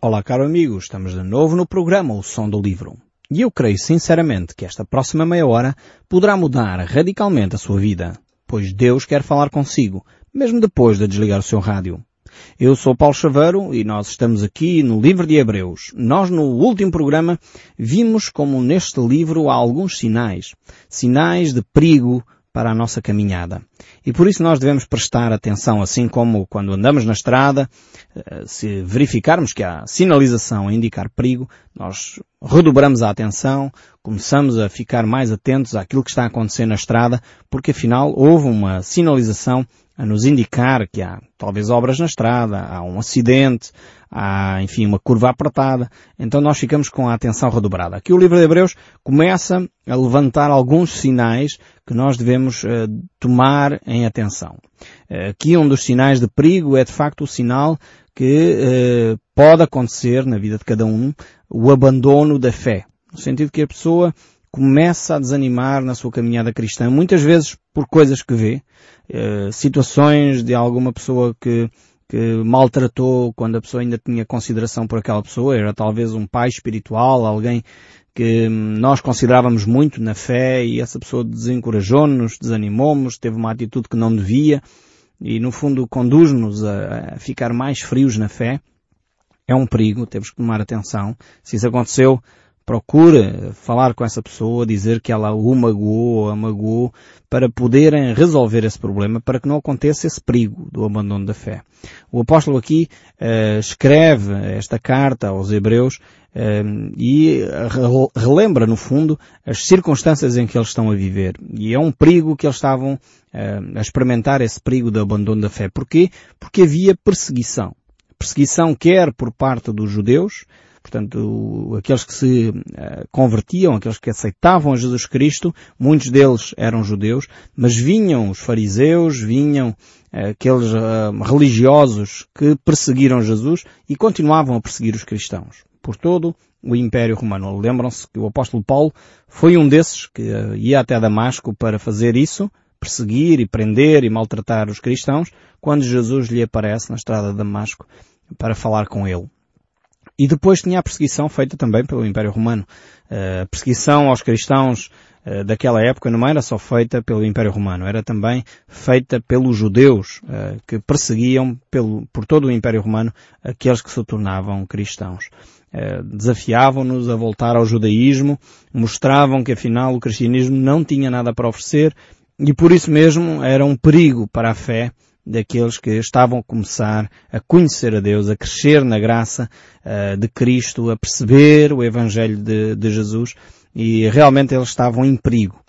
Olá, caro amigo, estamos de novo no programa O Som do Livro. E eu creio sinceramente que esta próxima meia hora poderá mudar radicalmente a sua vida, pois Deus quer falar consigo, mesmo depois de desligar o seu rádio. Eu sou Paulo Chaveiro e nós estamos aqui no livro de Hebreus. Nós no último programa vimos como neste livro há alguns sinais. Sinais de perigo para a nossa caminhada. E por isso nós devemos prestar atenção, assim como quando andamos na estrada, eh, se verificarmos que há sinalização a indicar perigo, nós redobramos a atenção, começamos a ficar mais atentos àquilo que está a acontecer na estrada, porque afinal houve uma sinalização a nos indicar que há talvez obras na estrada, há um acidente, há, enfim, uma curva apertada. Então nós ficamos com a atenção redobrada. Aqui o livro de Hebreus começa a levantar alguns sinais que nós devemos uh, tomar em atenção. Uh, aqui um dos sinais de perigo é de facto o sinal que uh, pode acontecer na vida de cada um, o abandono da fé. No sentido que a pessoa começa a desanimar na sua caminhada cristã, muitas vezes por coisas que vê, eh, situações de alguma pessoa que, que maltratou quando a pessoa ainda tinha consideração por aquela pessoa, era talvez um pai espiritual, alguém que nós considerávamos muito na fé e essa pessoa desencorajou-nos, desanimou-nos, teve uma atitude que não devia e no fundo conduz-nos a, a ficar mais frios na fé. É um perigo, temos que tomar atenção. Se isso aconteceu, procure falar com essa pessoa, dizer que ela o magoou ou a magoou, para poderem resolver esse problema, para que não aconteça esse perigo do abandono da fé. O apóstolo aqui uh, escreve esta carta aos hebreus uh, e relembra, no fundo, as circunstâncias em que eles estão a viver. E é um perigo que eles estavam uh, a experimentar, esse perigo do abandono da fé. Porquê? Porque havia perseguição. Perseguição quer por parte dos judeus, Portanto, aqueles que se uh, convertiam, aqueles que aceitavam Jesus Cristo, muitos deles eram judeus, mas vinham os fariseus, vinham uh, aqueles uh, religiosos que perseguiram Jesus e continuavam a perseguir os cristãos. Por todo o Império Romano. Lembram-se que o apóstolo Paulo foi um desses que ia até Damasco para fazer isso, perseguir e prender e maltratar os cristãos, quando Jesus lhe aparece na estrada de Damasco para falar com ele. E depois tinha a perseguição feita também pelo Império Romano. A perseguição aos cristãos eh, daquela época não era só feita pelo Império Romano, era também feita pelos judeus eh, que perseguiam pelo, por todo o Império Romano aqueles que se tornavam cristãos. Eh, desafiavam-nos a voltar ao judaísmo, mostravam que afinal o cristianismo não tinha nada para oferecer e por isso mesmo era um perigo para a fé daqueles que estavam a começar a conhecer a Deus, a crescer na graça uh, de Cristo, a perceber o Evangelho de, de Jesus e realmente eles estavam em perigo.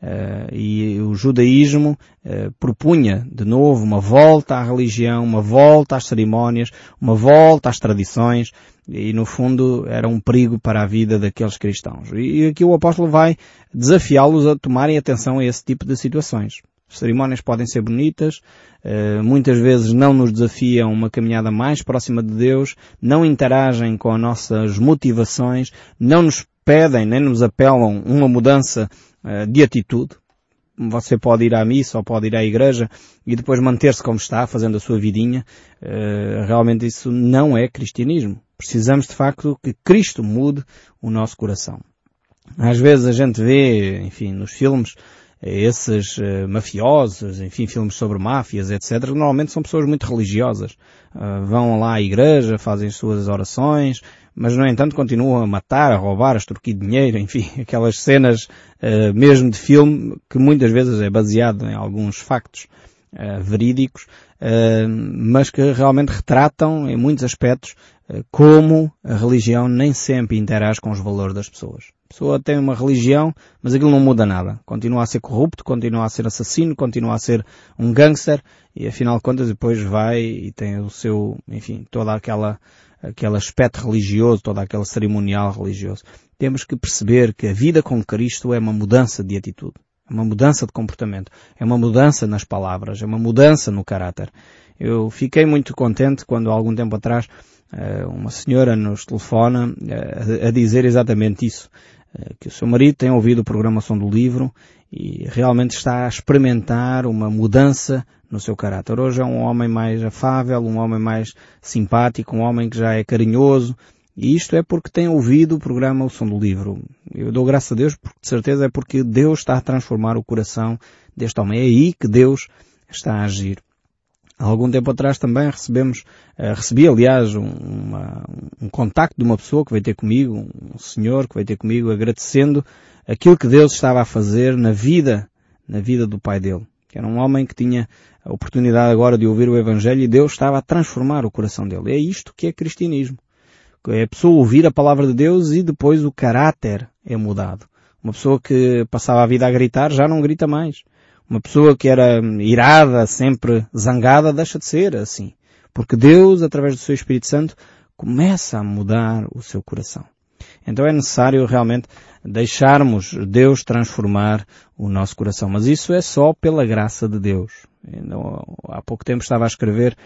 Uh, e o judaísmo uh, propunha de novo uma volta à religião, uma volta às cerimónias, uma volta às tradições e no fundo era um perigo para a vida daqueles cristãos. E aqui o apóstolo vai desafiá-los a tomarem atenção a esse tipo de situações. As cerimónias podem ser bonitas, uh, muitas vezes não nos desafiam uma caminhada mais próxima de Deus, não interagem com as nossas motivações, não nos pedem nem nos apelam uma mudança uh, de atitude. Você pode ir à missa ou pode ir à igreja e depois manter-se como está, fazendo a sua vidinha. Uh, realmente isso não é cristianismo. Precisamos de facto que Cristo mude o nosso coração. Às vezes a gente vê, enfim, nos filmes, esses uh, mafiosos, enfim, filmes sobre máfias, etc., normalmente são pessoas muito religiosas. Uh, vão lá à igreja, fazem suas orações, mas no entanto continuam a matar, a roubar, a extorquir dinheiro, enfim, aquelas cenas uh, mesmo de filme que muitas vezes é baseado em alguns factos verídicos, mas que realmente retratam em muitos aspectos como a religião nem sempre interage com os valores das pessoas. A pessoa tem uma religião, mas aquilo não muda nada. Continua a ser corrupto, continua a ser assassino, continua a ser um gangster e afinal de contas depois vai e tem o seu, enfim, toda aquela, aquele aspecto religioso, toda aquela cerimonial religioso. Temos que perceber que a vida com Cristo é uma mudança de atitude. É uma mudança de comportamento. É uma mudança nas palavras. É uma mudança no caráter. Eu fiquei muito contente quando há algum tempo atrás eh, uma senhora nos telefona eh, a dizer exatamente isso. que o seu marido tem ouvido a programação do livro e realmente está a experimentar uma mudança no seu caráter. Hoje é um homem mais afável, um homem mais simpático, um homem que já é carinhoso, e isto é porque tem ouvido o programa O Som do Livro. Eu dou graças a Deus, porque de certeza é porque Deus está a transformar o coração deste homem. É aí que Deus está a agir. Há algum tempo atrás também recebemos, uh, recebi aliás um, uma, um contacto de uma pessoa que veio ter comigo, um senhor que veio ter comigo agradecendo aquilo que Deus estava a fazer na vida, na vida do pai dele. Que era um homem que tinha a oportunidade agora de ouvir o Evangelho e Deus estava a transformar o coração dele. É isto que é cristianismo. É a pessoa ouvir a palavra de Deus e depois o caráter é mudado. Uma pessoa que passava a vida a gritar já não grita mais. Uma pessoa que era irada, sempre zangada, deixa de ser assim. Porque Deus, através do seu Espírito Santo, começa a mudar o seu coração. Então é necessário realmente deixarmos Deus transformar o nosso coração. Mas isso é só pela graça de Deus. há pouco tempo estava a escrever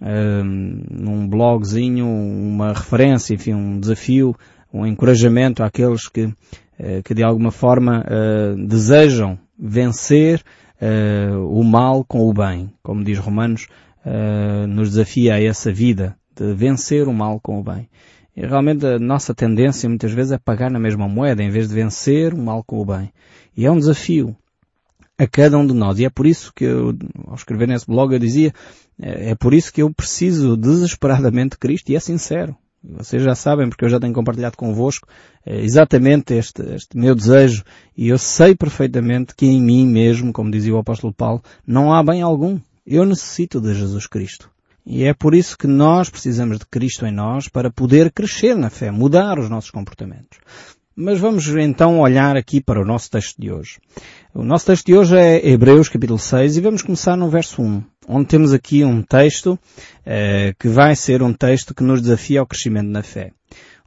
um, num blogzinho uma referência, enfim, um desafio, um encorajamento àqueles que, uh, que de alguma forma uh, desejam vencer uh, o mal com o bem. Como diz Romanos, uh, nos desafia a essa vida de vencer o mal com o bem. E realmente a nossa tendência muitas vezes é pagar na mesma moeda em vez de vencer o mal com o bem. E é um desafio a cada um de nós. E é por isso que eu, ao escrever nesse blog, eu dizia, é, é por isso que eu preciso desesperadamente de Cristo e é sincero. Vocês já sabem, porque eu já tenho compartilhado convosco é, exatamente este, este meu desejo e eu sei perfeitamente que em mim mesmo, como dizia o apóstolo Paulo, não há bem algum. Eu necessito de Jesus Cristo. E é por isso que nós precisamos de Cristo em nós para poder crescer na fé, mudar os nossos comportamentos. Mas vamos então olhar aqui para o nosso texto de hoje. O nosso texto de hoje é Hebreus capítulo 6 e vamos começar no verso 1, onde temos aqui um texto eh, que vai ser um texto que nos desafia ao crescimento na fé.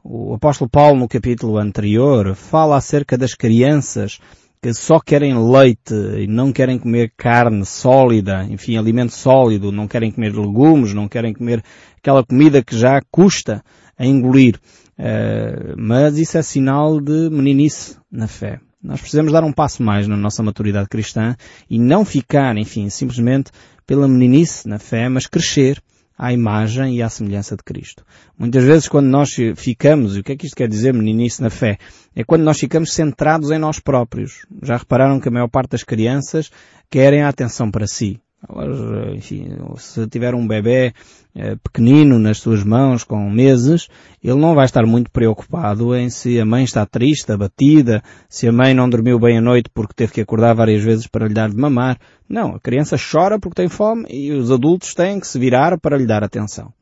O apóstolo Paulo no capítulo anterior fala acerca das crianças que só querem leite e não querem comer carne sólida, enfim, alimento sólido, não querem comer legumes, não querem comer aquela comida que já custa a engolir. Uh, mas isso é sinal de meninice na fé. Nós precisamos dar um passo mais na nossa maturidade cristã e não ficar, enfim, simplesmente pela meninice na fé, mas crescer à imagem e à semelhança de Cristo. Muitas vezes quando nós ficamos, e o que é que isto quer dizer, meninice na fé? É quando nós ficamos centrados em nós próprios. Já repararam que a maior parte das crianças querem a atenção para si. Elas, enfim, se tiver um bebê eh, pequenino nas suas mãos, com meses, ele não vai estar muito preocupado em se a mãe está triste, abatida, se a mãe não dormiu bem a noite porque teve que acordar várias vezes para lhe dar de mamar. Não, a criança chora porque tem fome e os adultos têm que se virar para lhe dar atenção.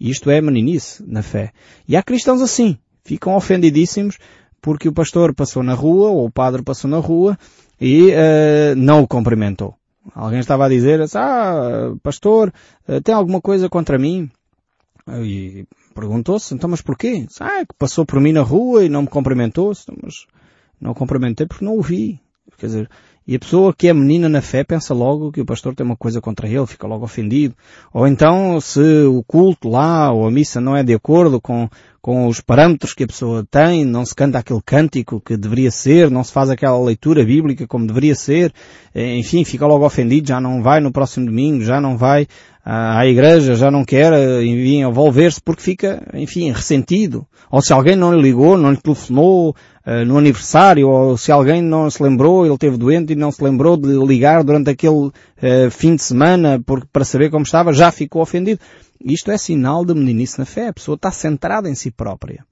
Isto é meninice na fé. E há cristãos assim, ficam ofendidíssimos porque o pastor passou na rua ou o padre passou na rua e uh, não o cumprimentou. Alguém estava a dizer, ah, pastor, eh, tem alguma coisa contra mim? E perguntou-se, então mas porquê? Ah, é que passou por mim na rua e não me cumprimentou. Mas não cumprimentei porque não o vi. Quer dizer, e a pessoa que é menina na fé pensa logo que o pastor tem uma coisa contra ele, fica logo ofendido. Ou então, se o culto lá ou a missa não é de acordo com, com os parâmetros que a pessoa tem, não se canta aquele cântico que deveria ser, não se faz aquela leitura bíblica como deveria ser, eh, enfim, fica logo ofendido, já não vai no próximo domingo, já não vai à igreja, já não quer, eh, envolver-se porque fica, enfim, ressentido. Ou se alguém não lhe ligou, não lhe telefonou, uh, no aniversário, ou se alguém não se lembrou, ele esteve doente e não se lembrou de ligar durante aquele uh, fim de semana para saber como estava, já ficou ofendido. Isto é sinal de meninice na fé. A pessoa está centrada em si própria.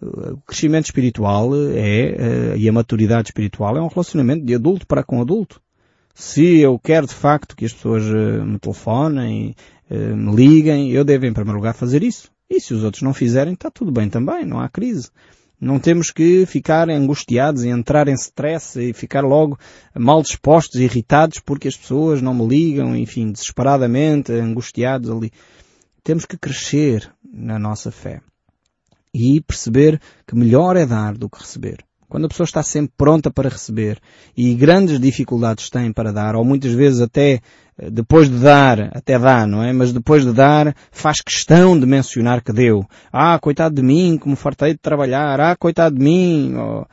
O crescimento espiritual é, e a maturidade espiritual é um relacionamento de adulto para com adulto. Se eu quero de facto que as pessoas me telefonem, me liguem, eu devo em primeiro lugar fazer isso. E se os outros não fizerem, está tudo bem também, não há crise. Não temos que ficar angustiados e entrar em stress e ficar logo mal dispostos irritados porque as pessoas não me ligam, enfim, desesperadamente, angustiados ali. Temos que crescer na nossa fé e perceber que melhor é dar do que receber. Quando a pessoa está sempre pronta para receber e grandes dificuldades tem para dar, ou muitas vezes até depois de dar, até dá, não é? Mas depois de dar, faz questão de mencionar que deu. Ah, coitado de mim, como fartei de trabalhar. Ah, coitado de mim. Oh,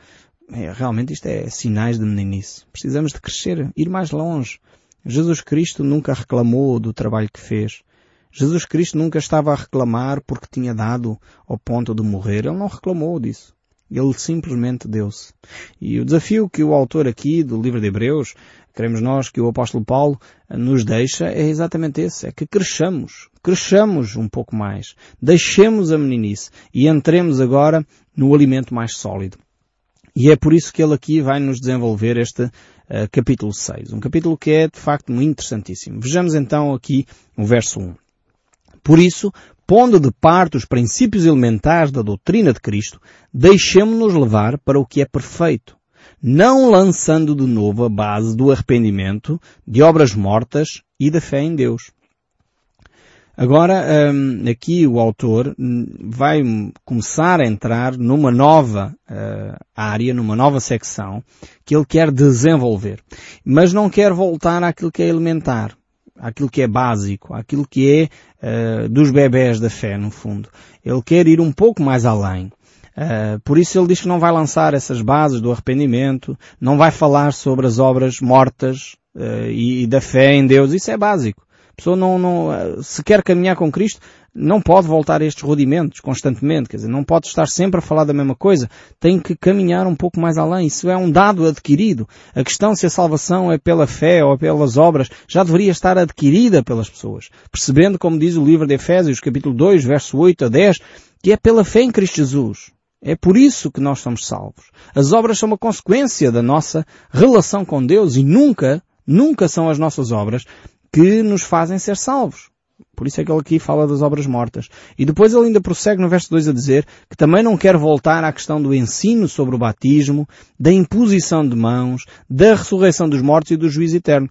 é, realmente isto é sinais de meninice. Precisamos de crescer, ir mais longe. Jesus Cristo nunca reclamou do trabalho que fez. Jesus Cristo nunca estava a reclamar porque tinha dado ao ponto de morrer. Ele não reclamou disso. Ele simplesmente deu-se. E o desafio que o autor aqui do livro de Hebreus, queremos nós que o apóstolo Paulo nos deixa, é exatamente esse. É que cresçamos. Cresçamos um pouco mais. Deixemos a meninice e entremos agora no alimento mais sólido. E é por isso que ele aqui vai nos desenvolver este uh, capítulo 6. Um capítulo que é de facto muito interessantíssimo. Vejamos então aqui o verso 1. Por isso, pondo de parte os princípios elementares da doutrina de Cristo, deixemos-nos levar para o que é perfeito, não lançando de novo a base do arrependimento, de obras mortas e da fé em Deus. Agora, hum, aqui o autor hum, vai começar a entrar numa nova uh, área, numa nova secção, que ele quer desenvolver. Mas não quer voltar àquilo que é elementar, àquilo que é básico, àquilo que é uh, dos bebés da fé, no fundo. Ele quer ir um pouco mais além. Uh, por isso ele diz que não vai lançar essas bases do arrependimento, não vai falar sobre as obras mortas e, e da fé em Deus. Isso é básico pessoa não, não, se quer caminhar com Cristo, não pode voltar a estes rudimentos constantemente, quer dizer, não pode estar sempre a falar da mesma coisa, tem que caminhar um pouco mais além, isso é um dado adquirido. A questão se a salvação é pela fé ou pelas obras, já deveria estar adquirida pelas pessoas, percebendo, como diz o livro de Efésios, capítulo 2, verso 8 a 10, que é pela fé em Cristo Jesus. É por isso que nós somos salvos. As obras são uma consequência da nossa relação com Deus e nunca, nunca são as nossas obras que nos fazem ser salvos. Por isso é que ele aqui fala das obras mortas. E depois ele ainda prossegue no verso 2 a dizer que também não quer voltar à questão do ensino sobre o batismo, da imposição de mãos, da ressurreição dos mortos e do juízo eterno.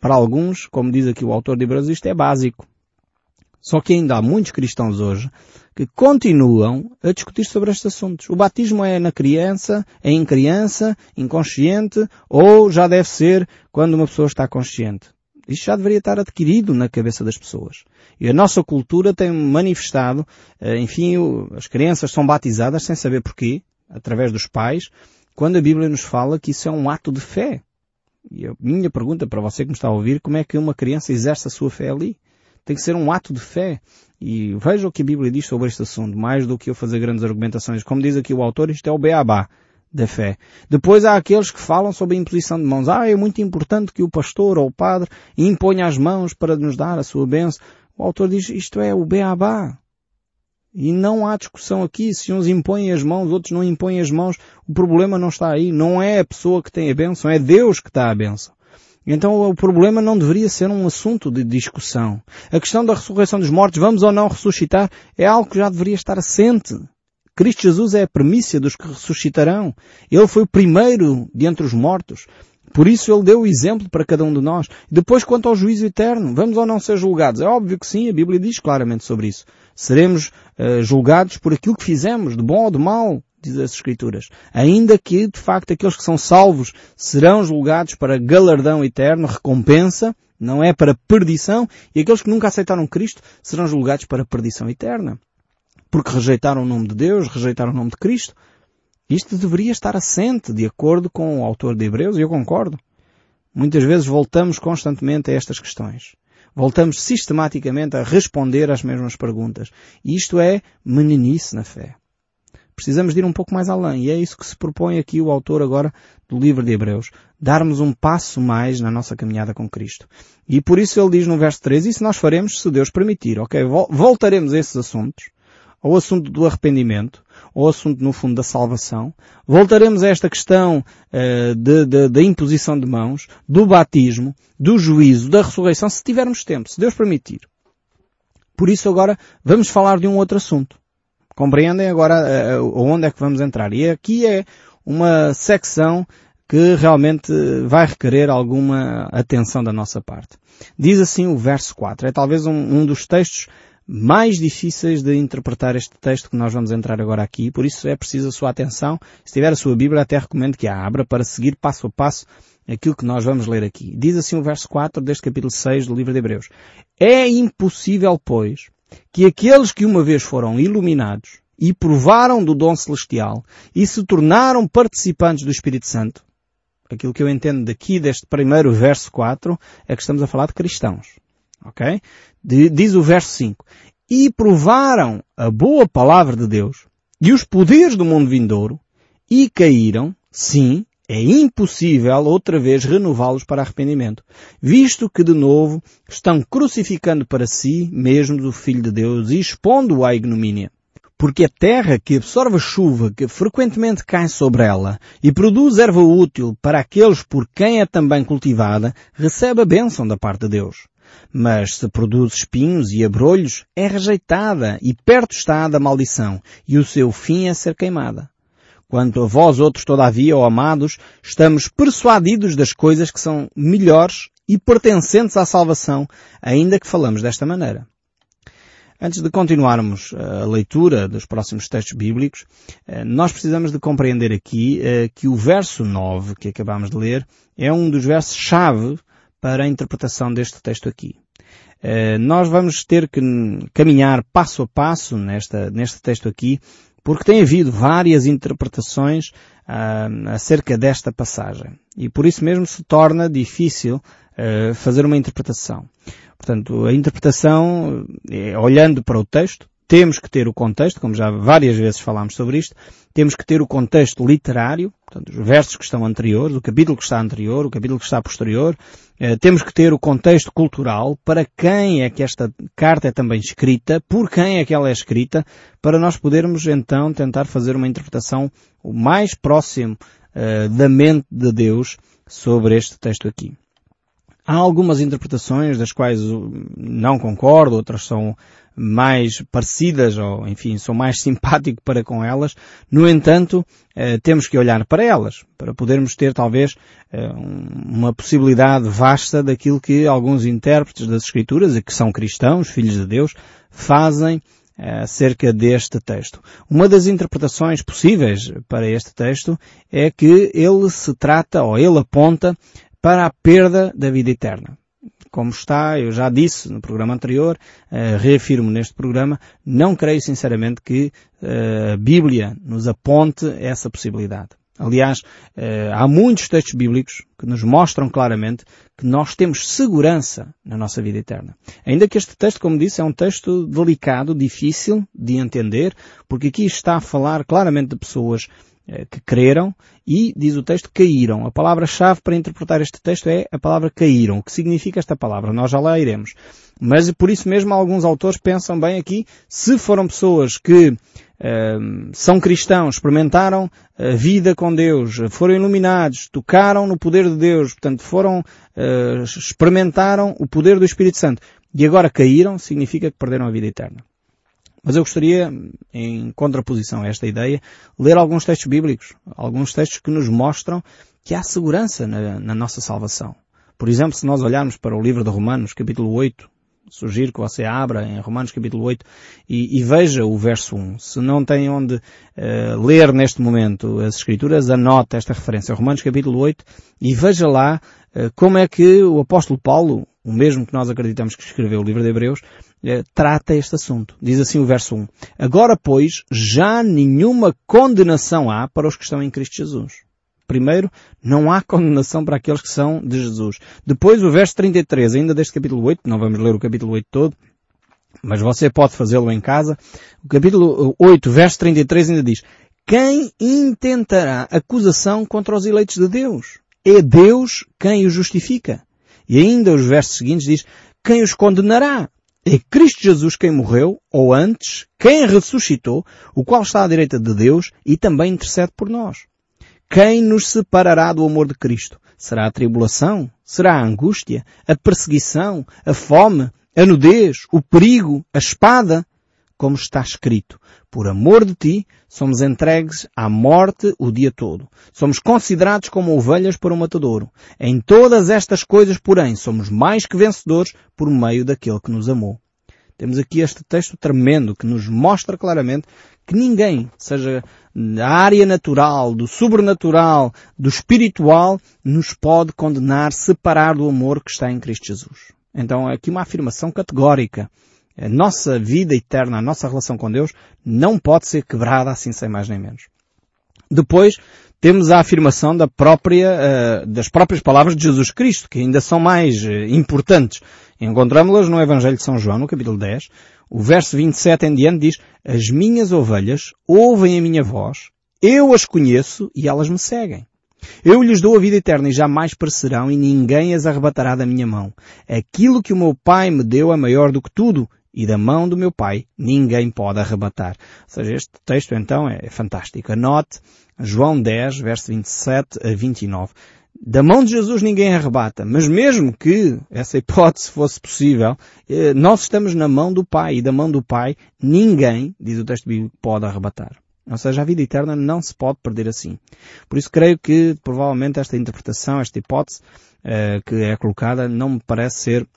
Para alguns, como diz aqui o autor de Hebreus, isto é básico. Só que ainda há muitos cristãos hoje que continuam a discutir sobre estes assuntos. O batismo é na criança, é em criança, inconsciente, ou já deve ser quando uma pessoa está consciente. Isto já deveria estar adquirido na cabeça das pessoas. E a nossa cultura tem manifestado, eh, enfim, as crianças são batizadas sem saber porquê, através dos pais, quando a Bíblia nos fala que isso é um ato de fé. E a minha pergunta para você que me está a ouvir, como é que uma criança exerce a sua fé ali? Tem que ser um ato de fé. E veja o que a Bíblia diz sobre este assunto, mais do que eu fazer grandes argumentações. Como diz aqui o autor, isto é o beabá da fé. Depois há aqueles que falam sobre a imposição de mãos. Ah, é muito importante que o pastor ou o padre imponha as mãos para nos dar a sua bênção. O autor diz, isto é o beabá. E não há discussão aqui. Se uns impõem as mãos, outros não impõem as mãos, o problema não está aí. Não é a pessoa que tem a bênção, é Deus que dá a bênção. Então o problema não deveria ser um assunto de discussão. A questão da ressurreição dos mortos, vamos ou não ressuscitar, é algo que já deveria estar assente. Cristo Jesus é a premissa dos que ressuscitarão. Ele foi o primeiro de entre os mortos. Por isso ele deu o exemplo para cada um de nós. Depois, quanto ao juízo eterno, vamos ou não ser julgados? É óbvio que sim, a Bíblia diz claramente sobre isso. Seremos uh, julgados por aquilo que fizemos, de bom ou de mal, diz as Escrituras. Ainda que, de facto, aqueles que são salvos serão julgados para galardão eterno, recompensa, não é para perdição, e aqueles que nunca aceitaram Cristo serão julgados para perdição eterna porque rejeitaram o nome de Deus, rejeitaram o nome de Cristo. Isto deveria estar assente de acordo com o autor de Hebreus, e eu concordo. Muitas vezes voltamos constantemente a estas questões. Voltamos sistematicamente a responder às mesmas perguntas. E isto é meninice na fé. Precisamos de ir um pouco mais além. E é isso que se propõe aqui o autor agora do livro de Hebreus. Darmos um passo mais na nossa caminhada com Cristo. E por isso ele diz no verso 3, isso nós faremos se Deus permitir. Ok? Voltaremos a esses assuntos ao assunto do arrependimento, ao assunto, no fundo, da salvação. Voltaremos a esta questão uh, da imposição de mãos, do batismo, do juízo, da ressurreição, se tivermos tempo, se Deus permitir. Por isso agora vamos falar de um outro assunto. Compreendem agora uh, onde é que vamos entrar? E aqui é uma secção que realmente vai requerer alguma atenção da nossa parte. Diz assim o verso 4. É talvez um, um dos textos mais difíceis de interpretar este texto que nós vamos entrar agora aqui, por isso é preciso a sua atenção. Se tiver a sua Bíblia, até recomendo que a abra para seguir passo a passo aquilo que nós vamos ler aqui. Diz assim o verso 4 deste capítulo 6 do livro de Hebreus. É impossível, pois, que aqueles que uma vez foram iluminados e provaram do dom celestial e se tornaram participantes do Espírito Santo, aquilo que eu entendo daqui deste primeiro verso 4 é que estamos a falar de cristãos. Ok? Diz o verso 5. E provaram a boa palavra de Deus e os poderes do mundo vindouro e caíram, sim, é impossível outra vez renová-los para arrependimento, visto que de novo estão crucificando para si mesmos o Filho de Deus e expondo-o à ignomínia. Porque a terra que absorve a chuva que frequentemente cai sobre ela e produz erva útil para aqueles por quem é também cultivada, recebe a bênção da parte de Deus. Mas se produz espinhos e abrolhos, é rejeitada e perto está da maldição, e o seu fim é ser queimada. Quanto a vós outros, todavia, ó amados, estamos persuadidos das coisas que são melhores e pertencentes à salvação, ainda que falamos desta maneira. Antes de continuarmos eh, a leitura dos próximos textos bíblicos, eh, nós precisamos de compreender aqui eh, que o verso 9 que acabamos de ler é um dos versos-chave para a interpretação deste texto aqui. Nós vamos ter que caminhar passo a passo nesta, neste texto aqui, porque tem havido várias interpretações acerca desta passagem. E por isso mesmo se torna difícil fazer uma interpretação. Portanto, a interpretação, é, olhando para o texto, temos que ter o contexto, como já várias vezes falámos sobre isto, temos que ter o contexto literário, portanto, os versos que estão anteriores, o capítulo que está anterior, o capítulo que está posterior, eh, temos que ter o contexto cultural, para quem é que esta carta é também escrita, por quem é que ela é escrita, para nós podermos então tentar fazer uma interpretação o mais próximo eh, da mente de Deus sobre este texto aqui. Há algumas interpretações das quais não concordo, outras são mais parecidas ou, enfim, sou mais simpático para com elas. No entanto, eh, temos que olhar para elas para podermos ter talvez eh, uma possibilidade vasta daquilo que alguns intérpretes das Escrituras, e que são cristãos, filhos de Deus, fazem eh, acerca deste texto. Uma das interpretações possíveis para este texto é que ele se trata, ou ele aponta, para a perda da vida eterna. Como está, eu já disse no programa anterior, uh, reafirmo neste programa, não creio sinceramente que uh, a Bíblia nos aponte essa possibilidade. Aliás, uh, há muitos textos bíblicos que nos mostram claramente que nós temos segurança na nossa vida eterna. Ainda que este texto, como disse, é um texto delicado, difícil de entender, porque aqui está a falar claramente de pessoas que creram e, diz o texto, caíram. A palavra-chave para interpretar este texto é a palavra caíram. O que significa esta palavra? Nós já lá iremos. Mas por isso mesmo alguns autores pensam bem aqui, se foram pessoas que Uh, são cristãos, experimentaram a vida com Deus, foram iluminados, tocaram no poder de Deus, portanto foram, uh, experimentaram o poder do Espírito Santo e agora caíram, significa que perderam a vida eterna. Mas eu gostaria, em contraposição a esta ideia, ler alguns textos bíblicos, alguns textos que nos mostram que há segurança na, na nossa salvação. Por exemplo, se nós olharmos para o livro de Romanos, capítulo 8, sugiro que você abra em Romanos capítulo 8 e, e veja o verso 1. Se não tem onde uh, ler neste momento as escrituras, anote esta referência. Romanos capítulo 8 e veja lá uh, como é que o apóstolo Paulo, o mesmo que nós acreditamos que escreveu o livro de Hebreus, eh, trata este assunto. Diz assim o verso 1. Agora, pois, já nenhuma condenação há para os que estão em Cristo Jesus. Primeiro, não há condenação para aqueles que são de Jesus. Depois, o verso 33, ainda deste capítulo 8, não vamos ler o capítulo 8 todo, mas você pode fazê-lo em casa. O capítulo 8, verso 33 ainda diz, quem intentará acusação contra os eleitos de Deus? É Deus quem os justifica. E ainda os versos seguintes diz, quem os condenará? É Cristo Jesus quem morreu, ou antes, quem ressuscitou, o qual está à direita de Deus e também intercede por nós. Quem nos separará do amor de Cristo? Será a tribulação? Será a angústia? A perseguição? A fome? A nudez? O perigo? A espada? Como está escrito, por amor de ti, somos entregues à morte o dia todo. Somos considerados como ovelhas para o matadouro. Em todas estas coisas, porém, somos mais que vencedores por meio daquele que nos amou. Temos aqui este texto tremendo que nos mostra claramente que ninguém, seja da área natural, do sobrenatural, do espiritual, nos pode condenar, separar do amor que está em Cristo Jesus. Então, é aqui uma afirmação categórica A nossa vida eterna, a nossa relação com Deus, não pode ser quebrada assim sem mais nem menos. Depois, temos a afirmação da própria, uh, das próprias palavras de Jesus Cristo, que ainda são mais uh, importantes. Encontramos-las no Evangelho de São João, no capítulo 10. O verso 27 em diante diz, As minhas ovelhas ouvem a minha voz, eu as conheço e elas me seguem. Eu lhes dou a vida eterna e jamais perecerão e ninguém as arrebatará da minha mão. Aquilo que o meu Pai me deu é maior do que tudo e da mão do meu Pai ninguém pode arrebatar. Ou seja, este texto então é fantástico. Anote João 10, verso 27 a 29. Da mão de Jesus ninguém arrebata, mas mesmo que essa hipótese fosse possível, eh, nós estamos na mão do Pai e da mão do Pai ninguém, diz o texto bíblico, pode arrebatar. Ou seja, a vida eterna não se pode perder assim. Por isso creio que provavelmente esta interpretação, esta hipótese uh, que é colocada, não me parece ser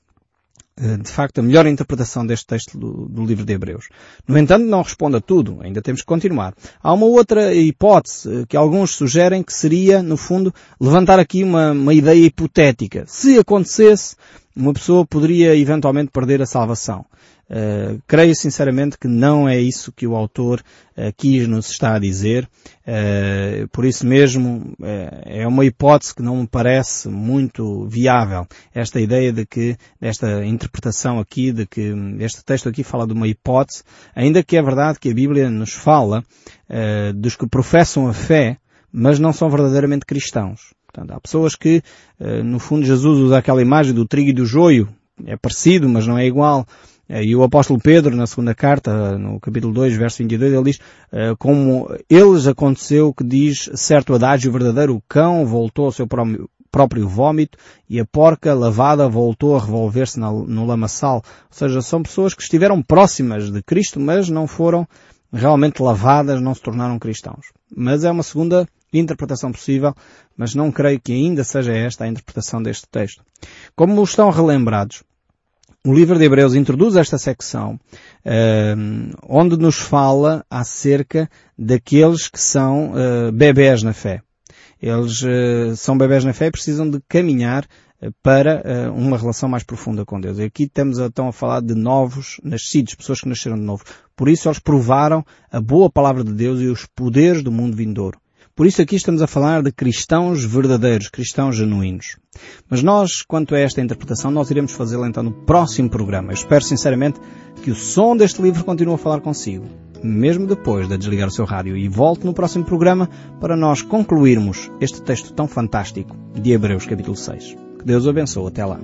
de facto a melhor interpretação deste texto do, do, livro de Hebreus. No entanto, não responde a tudo, ainda temos que continuar. Há uma outra hipótese uh, que alguns sugerem que seria, no fundo, levantar aqui uma, uma ideia hipotética. Se acontecesse, uma pessoa poderia eventualmente perder a salvação. Uh, creio sinceramente que não é isso que o autor uh, quis nos está a dizer. Uh, por isso mesmo é uma hipótese que não me parece muito viável. Esta ideia de que, esta interpretação aqui, de que este texto aqui fala de uma hipótese, ainda que é verdade que a Bíblia nos fala dos que professam a fé, mas não são verdadeiramente cristãos. Portanto, há pessoas que, no fundo, Jesus usa aquela imagem do trigo e do joio, é parecido, mas não é igual. Eh, e o apóstolo Pedro, na segunda carta, no capítulo 2, verso 22, ele diz, eh, como eles aconteceu que diz certo adágio verdadeiro, o cão voltou ao seu próprio vômito e a porca lavada voltou a revolver-se no lamaçal. Ou seja, são pessoas que estiveram próximas de Cristo, mas não foram realmente lavadas, não se tornaram cristãos. Mas é uma segunda interpretação possível, mas não creio que ainda seja esta a interpretação deste texto. Como estão relembrados, o livro de Hebreus introduz esta secção uh, onde nos fala acerca daqueles que são uh, bebés na fé. Eles uh, são bebés na fé e precisam de caminhar para uma relação mais profunda com Deus. E aqui estamos então a falar de novos nascidos, pessoas que nasceram de novo. Por isso eles provaram a boa palavra de Deus e os poderes do mundo vindouro. Por isso aqui estamos a falar de cristãos verdadeiros, cristãos genuínos. Mas nós, quanto a esta interpretação, nós iremos fazê-la então no próximo programa. Eu espero sinceramente que o som deste livro continue a falar consigo, mesmo depois de desligar o seu rádio, e volte no próximo programa para nós concluirmos este texto tão fantástico de Hebreus capítulo 6. Que Deus o abençoe. Até lá.